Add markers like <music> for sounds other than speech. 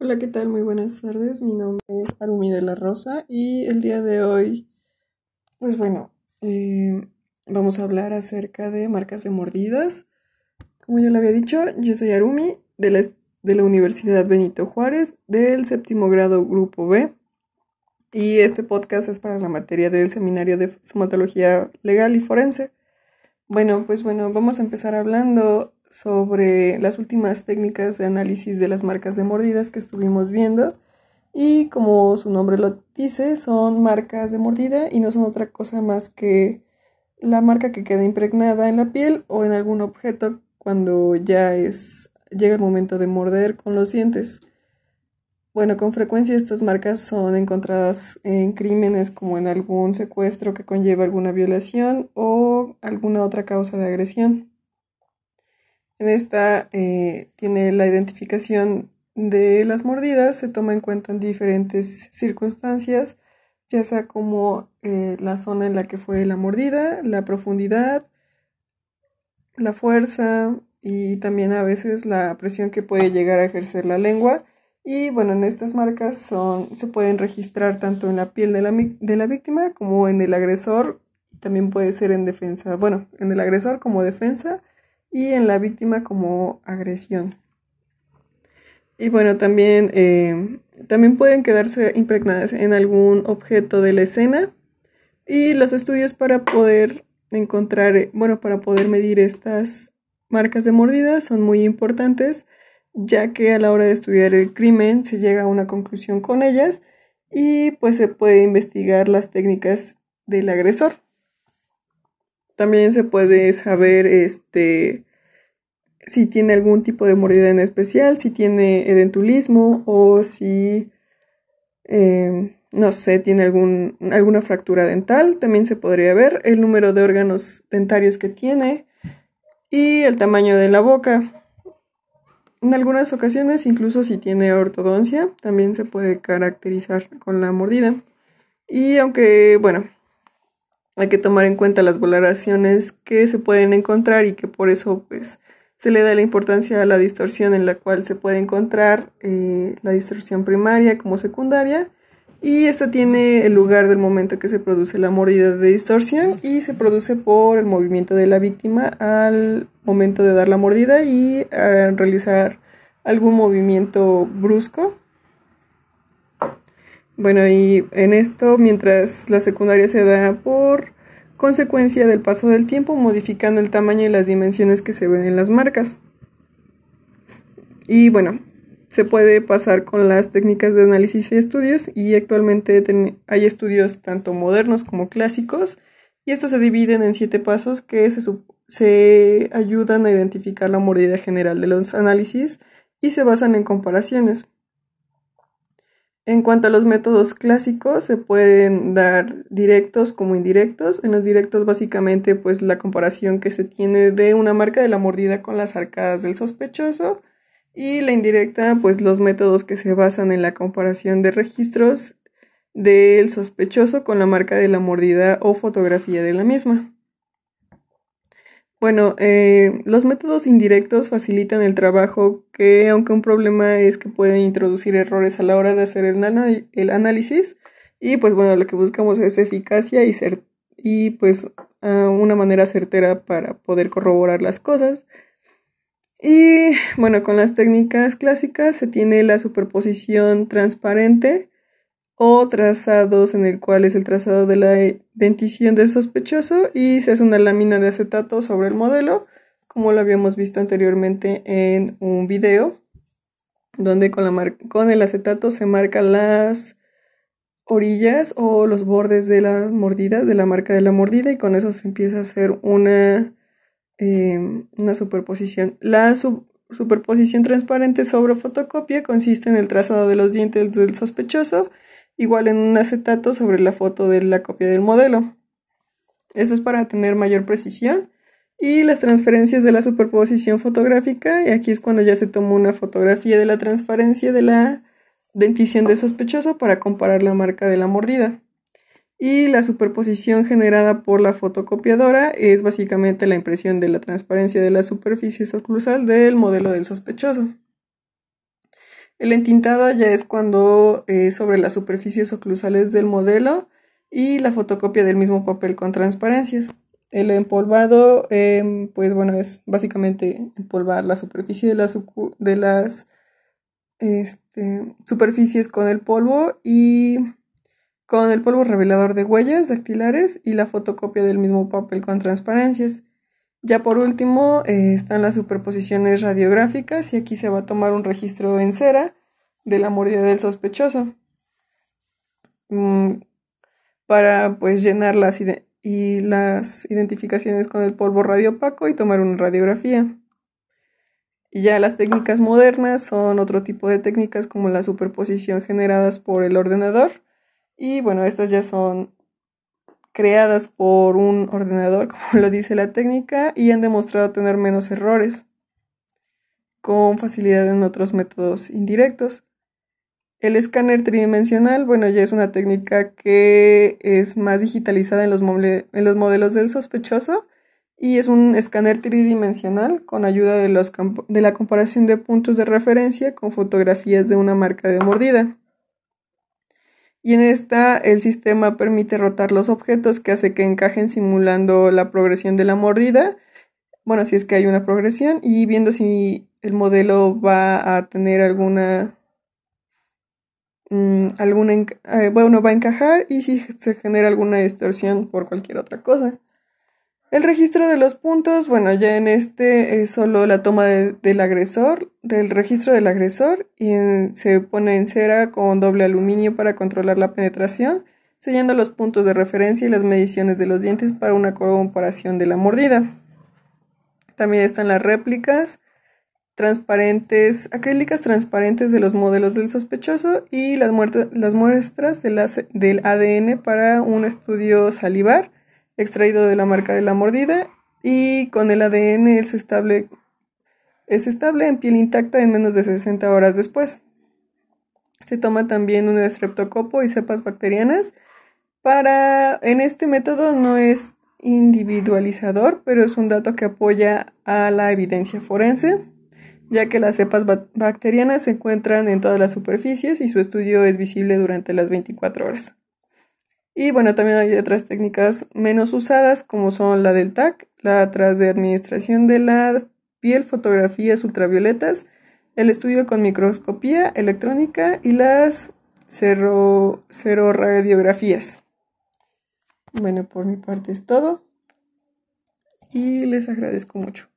Hola, ¿qué tal? Muy buenas tardes. Mi nombre es Arumi de la Rosa y el día de hoy, pues bueno, eh, vamos a hablar acerca de marcas de mordidas. Como ya lo había dicho, yo soy Arumi de la, de la Universidad Benito Juárez del séptimo grado Grupo B y este podcast es para la materia del Seminario de Somatología Legal y Forense. Bueno, pues bueno, vamos a empezar hablando sobre las últimas técnicas de análisis de las marcas de mordidas que estuvimos viendo. Y como su nombre lo dice, son marcas de mordida y no son otra cosa más que la marca que queda impregnada en la piel o en algún objeto cuando ya es llega el momento de morder con los dientes. Bueno, con frecuencia estas marcas son encontradas en crímenes como en algún secuestro que conlleva alguna violación o alguna otra causa de agresión. En esta eh, tiene la identificación de las mordidas, se toma en cuenta en diferentes circunstancias, ya sea como eh, la zona en la que fue la mordida, la profundidad, la fuerza y también a veces la presión que puede llegar a ejercer la lengua y bueno, en estas marcas son, se pueden registrar tanto en la piel de la, de la víctima como en el agresor. También puede ser en defensa, bueno, en el agresor como defensa y en la víctima como agresión. Y bueno, también, eh, también pueden quedarse impregnadas en algún objeto de la escena. Y los estudios para poder encontrar, bueno, para poder medir estas marcas de mordida son muy importantes ya que a la hora de estudiar el crimen se llega a una conclusión con ellas y pues se puede investigar las técnicas del agresor. También se puede saber este si tiene algún tipo de mordida en especial, si tiene edentulismo o si em, no sé, tiene algún, alguna fractura dental, también se podría ver el número de órganos dentarios que tiene y el tamaño de la boca. En algunas ocasiones, incluso si tiene ortodoncia, también se puede caracterizar con la mordida. Y aunque, bueno, hay que tomar en cuenta las valoraciones que se pueden encontrar y que por eso pues se le da la importancia a la distorsión en la cual se puede encontrar eh, la distorsión primaria como secundaria y esta tiene el lugar del momento que se produce la mordida de distorsión y se produce por el movimiento de la víctima al momento de dar la mordida y realizar algún movimiento brusco. Bueno, y en esto, mientras la secundaria se da por consecuencia del paso del tiempo, modificando el tamaño y las dimensiones que se ven en las marcas. Y bueno, se puede pasar con las técnicas de análisis y estudios y actualmente hay estudios tanto modernos como clásicos y estos se dividen en siete pasos que se, se ayudan a identificar la mordida general de los análisis y se basan en comparaciones. En cuanto a los métodos clásicos, se pueden dar directos como indirectos. En los directos, básicamente, pues la comparación que se tiene de una marca de la mordida con las arcadas del sospechoso y la indirecta, pues los métodos que se basan en la comparación de registros del sospechoso con la marca de la mordida o fotografía de la misma. Bueno, eh, los métodos indirectos facilitan el trabajo que, aunque un problema es que pueden introducir errores a la hora de hacer el, el análisis, y pues bueno, lo que buscamos es eficacia y, y pues una manera certera para poder corroborar las cosas. Y bueno, con las técnicas clásicas se tiene la superposición transparente o trazados en el cual es el trazado de la dentición del sospechoso y se hace una lámina de acetato sobre el modelo, como lo habíamos visto anteriormente en un video, donde con, la con el acetato se marcan las orillas o los bordes de la mordida, de la marca de la mordida, y con eso se empieza a hacer una Em, una superposición. La superposición transparente sobre fotocopia consiste en el trazado de los dientes del sospechoso, igual en un acetato sobre la foto de la copia del modelo. Eso es para tener mayor precisión. Y las transferencias de la superposición fotográfica, y aquí es cuando ya se tomó una fotografía de la transparencia de la dentición del sospechoso para comparar la marca de la mordida y la superposición generada por la fotocopiadora es básicamente la impresión de la transparencia de la superficie oclusal del modelo del sospechoso. El entintado ya es cuando eh, sobre las superficies oclusales del modelo y la fotocopia del mismo papel con transparencias. El empolvado, em, pues bueno, es básicamente empolvar la superficie de las, este, superficies con el polvo y con el polvo revelador de huellas dactilares y la fotocopia del mismo papel con transparencias. Ya por último eh, están las superposiciones radiográficas y aquí se va a tomar un registro en cera de la mordida del sospechoso mm, para pues llenar las y las identificaciones con el polvo radiopaco y tomar una radiografía. Ya las técnicas modernas son otro tipo de técnicas como la superposición generadas por el ordenador y bueno, estas ya son creadas por un ordenador, <laughs> como lo dice la técnica, y han demostrado tener menos errores con facilidad en otros métodos indirectos. El escáner tridimensional, bueno, ya es una técnica que es más digitalizada en los, en los modelos del sospechoso y es un escáner tridimensional con ayuda de, los de la comparación de puntos de referencia con fotografías de una marca de mordida y en esta el sistema permite rotar los objetos que hace que encajen simulando la progresión de la mordida, bueno, si es que hay una progresión y viendo si el modelo va a tener alguna, mm, alguna eh, bueno, va a encajar y si se genera alguna distorsión por cualquier otra cosa. El registro de los puntos, bueno, ya en este es solo la toma del agresor, del registro del agresor, y se pone en cera con doble aluminio para controlar la penetración, sellando los puntos de referencia y las mediciones de los dientes para una comparación de la mordida. También están las réplicas transparentes, acrílicas transparentes de los modelos del sospechoso y las, las muestras del ADN para un estudio salivar extraído de la marca de la mordida y con el ADN es estable, es estable en piel intacta en menos de 60 horas después. Se toma también un estreptocopo y cepas bacterianas. Para, en este método no es individualizador, pero es un dato que apoya a la evidencia forense, ya que las cepas bacterianas se encuentran en todas las superficies y su estudio es visible durante las 24 horas. Y bueno, también hay otras técnicas menos usadas como son la del TAC, la tras de administración de la piel, fotografías ultravioletas, el estudio con microscopía electrónica y las cero, radiografías. Bueno, por mi parte es todo y les agradezco mucho.